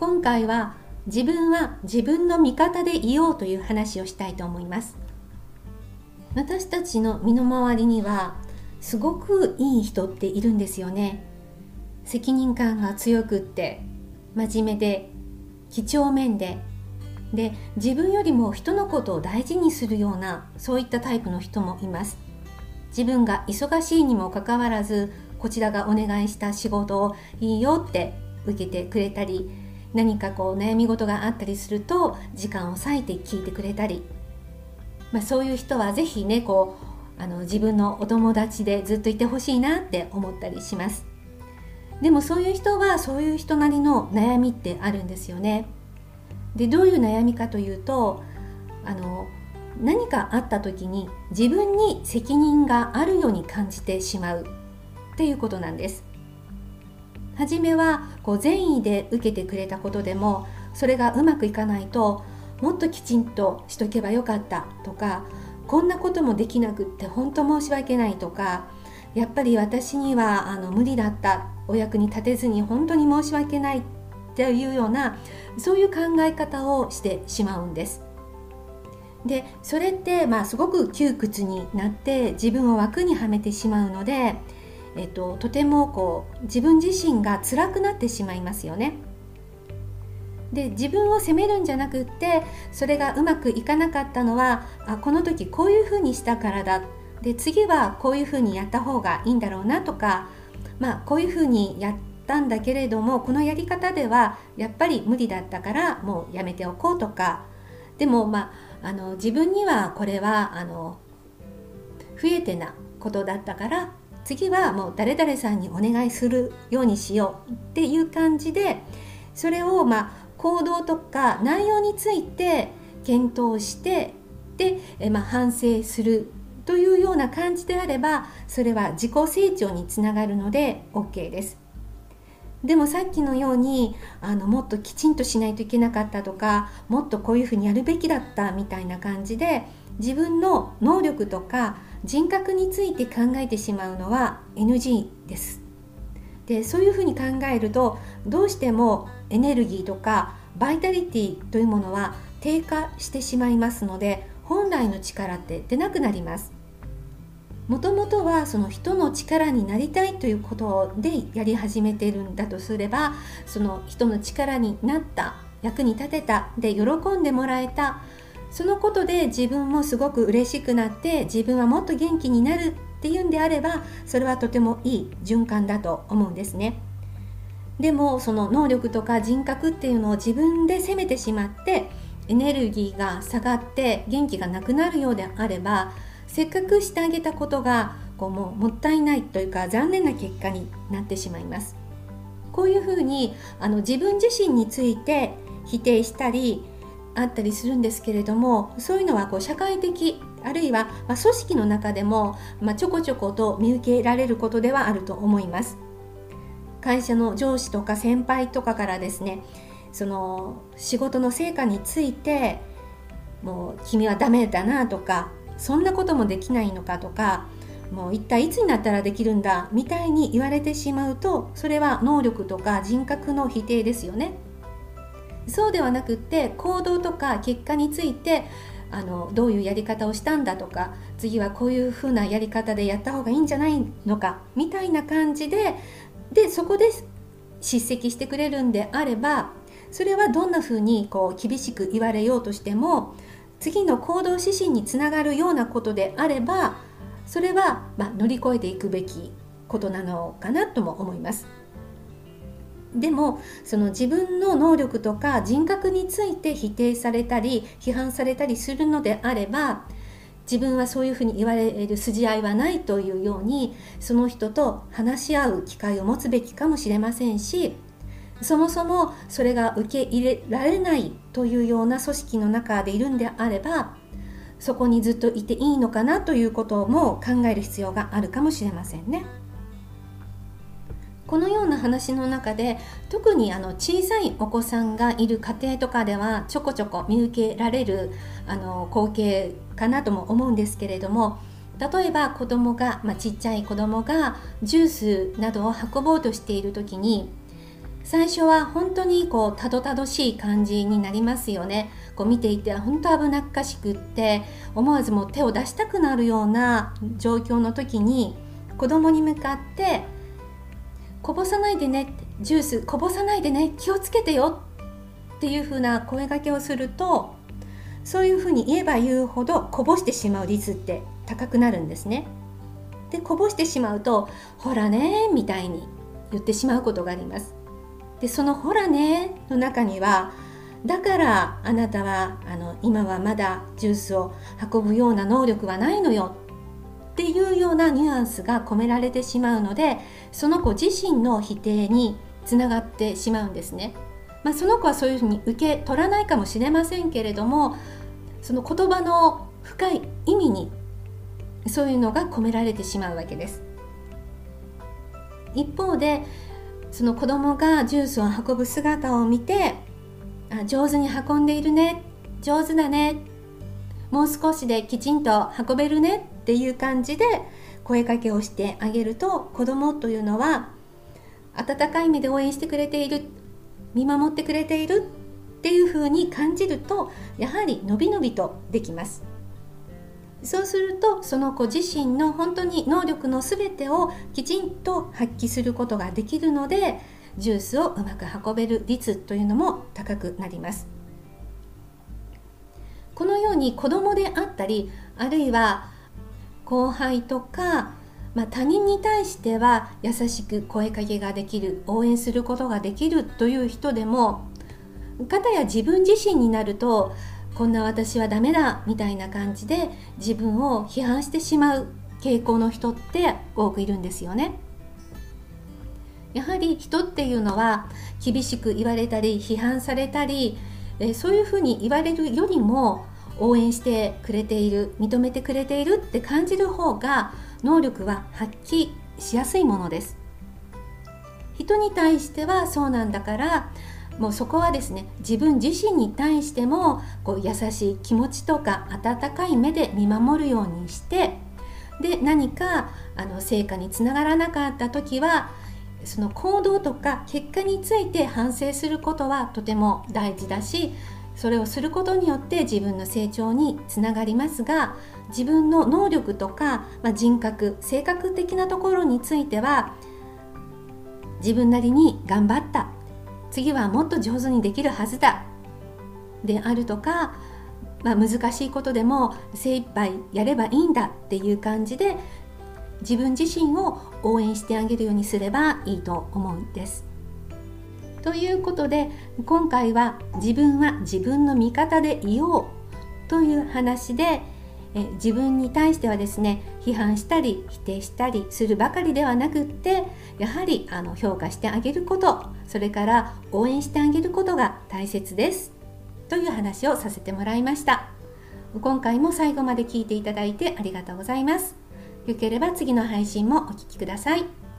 今回は自分は自分の味方でいようという話をしたいと思います。私たちの身の回りにはすごくいい人っているんですよね。責任感が強くって真面目で几帳面で。で自分よりも人のことを大事にするようなそういったタイプの人もいます。自分が忙しいにもかかわらずこちらがお願いした仕事をいいよって受けてくれたり何かこう悩み事があったりすると時間を割いて聞いてくれたり、まあ、そういう人は是非ねこうあの自分のお友達でずっといてほしいなって思ったりします。でもそういう人はそういう人なりの悩みってあるんですよね。でどういう悩みかというとあの何かあった時に自分に責任があるように感じてしまうっていうことなんです。初めはこう善意で受けてくれたことでもそれがうまくいかないともっときちんとしとけばよかったとかこんなこともできなくって本当申し訳ないとかやっぱり私にはあの無理だったお役に立てずに本当に申し訳ないっていうようなそういう考え方をしてしまうんです。でそれってまあすごく窮屈になって自分を枠にはめてしまうのでえっと、とてもこう自分自身が辛くなってしまいますよね。で自分を責めるんじゃなくってそれがうまくいかなかったのはあこの時こういうふうにしたからだで次はこういうふうにやった方がいいんだろうなとか、まあ、こういうふうにやったんだけれどもこのやり方ではやっぱり無理だったからもうやめておこうとかでも、まあ、あの自分にはこれはあの不えてなことだったから次はもう誰々さんにお願いするようにしようっていう感じでそれをまあ行動とか内容について検討してで、えまあ、反省するというような感じであればそれは自己成長につながるので OK です。でもさっきのようにあのもっときちんとしないといけなかったとかもっとこういうふうにやるべきだったみたいな感じで自分の能力とか人格について考えてしまうのは NG です。でそういうふうに考えるとどうしてもエネルギーとかバイタリティというものは低下してしまいますので本来の力って出なくなります。もともとはその人の力になりたいということでやり始めているんだとすればその人の力になった役に立てたで喜んでもらえたそのことで自分もすごく嬉しくなって自分はもっと元気になるっていうんであればそれはとてもいい循環だと思うんですね。でもその能力とか人格っていうのを自分で責めてしまってエネルギーが下がって元気がなくなるようであればせっかくしてあげたことがこうもうもったいないというか残念な結果になってしまいます。こういうふうにあの自分自身について否定したりあったりするんですけれどもそういうのはこう社会的あるいはま組織の中でも、まちょこちょこと見受けられることではあると思います。会社の上司とか先輩とかからですねその仕事の成果についてもう君はダメだなとかそんなこともできないのかとかもう一体いつになったらできるんだみたいに言われてしまうとそれは能力とか人格の否定ですよね。そうではなくって行動とか結果についてあのどういうやり方をしたんだとか次はこういうふうなやり方でやった方がいいんじゃないのかみたいな感じででそこで叱責してくれるんであればそれはどんなふうにこう厳しく言われようとしても次の行動指針につながるようなことであればそれは、まあ、乗り越えていくべきことなのかなとも思います。でもその自分の能力とか人格について否定されたり批判されたりするのであれば自分はそういうふうに言われる筋合いはないというようにその人と話し合う機会を持つべきかもしれませんしそもそもそれが受け入れられないというような組織の中でいるんであればそこにずっといていいのかなということも考える必要があるかもしれませんね。このような話の中で特にあの小さいお子さんがいる家庭とかではちょこちょこ見受けられるあの光景かなとも思うんですけれども例えば子供が、まあ、ちっちゃい子供がジュースなどを運ぼうとしている時に最初は本当にこうたどたどしい感じになりますよねこう見ていて本当危なっかしくって思わずもう手を出したくなるような状況の時に子供に向かって「こぼさないでね」ジュースこぼさないでね気をつけてよ」っていう風な声がけをするとそういうふうに言えば言うほどこぼしてしまう率って高くなるんですね。でこぼしてしまうと「ほらね」みたいに言ってしまうことがあります。でその「ほらね」の中にはだからあなたはあの今はまだジュースを運ぶような能力はないのよっていうようなニュアンスが込められてしまうのでその子自身の否定につながってしまうんですね。まあ、その子はそういうふうに受け取らないかもしれませんけれどもその言葉の深い意味にそういうのが込められてしまうわけです。一方でその子供がジュースを運ぶ姿を見てあ上手に運んでいるね。上手だね。もう少しできちんと運べるねっていう感じで声かけをしてあげると子供というのは温かい目で応援してくれている。見守ってくれているっていう風に感じるとやはりのびのびとできます。そうするとその子自身の本当に能力の全てをきちんと発揮することができるのでジュースをうまく運べる率というのも高くなります。このように子供であったりあるいは後輩とか、まあ、他人に対しては優しく声かけができる応援することができるという人でもかたや自分自身になるとこんな私はダメだみたいな感じで自分を批判してしまう傾向の人って多くいるんですよね。やはり人っていうのは厳しく言われたり批判されたりそういうふうに言われるよりも応援してくれている認めてくれているって感じる方が能力は発揮しやすいものです人に対してはそうなんだからもうそこはですね自分自身に対してもこう優しい気持ちとか温かい目で見守るようにしてで何かあの成果につながらなかった時はその行動とか結果について反省することはとても大事だしそれをすることによって自分の成長につながりますが自分の能力とか、まあ、人格性格的なところについては自分なりに頑張った。次はもっと上手にできるはずだであるとか、まあ、難しいことでも精一杯やればいいんだっていう感じで自分自身を応援してあげるようにすればいいと思うんです。ということで今回は自分は自分の味方でいようという話でえ自分に対してはですね批判したり否定したりするばかりではなくってやはりあの評価してあげることそれから応援してあげることが大切です。という話をさせてもらいました。今回も最後まで聞いていただいてありがとうございます。よければ次の配信もお聴きください。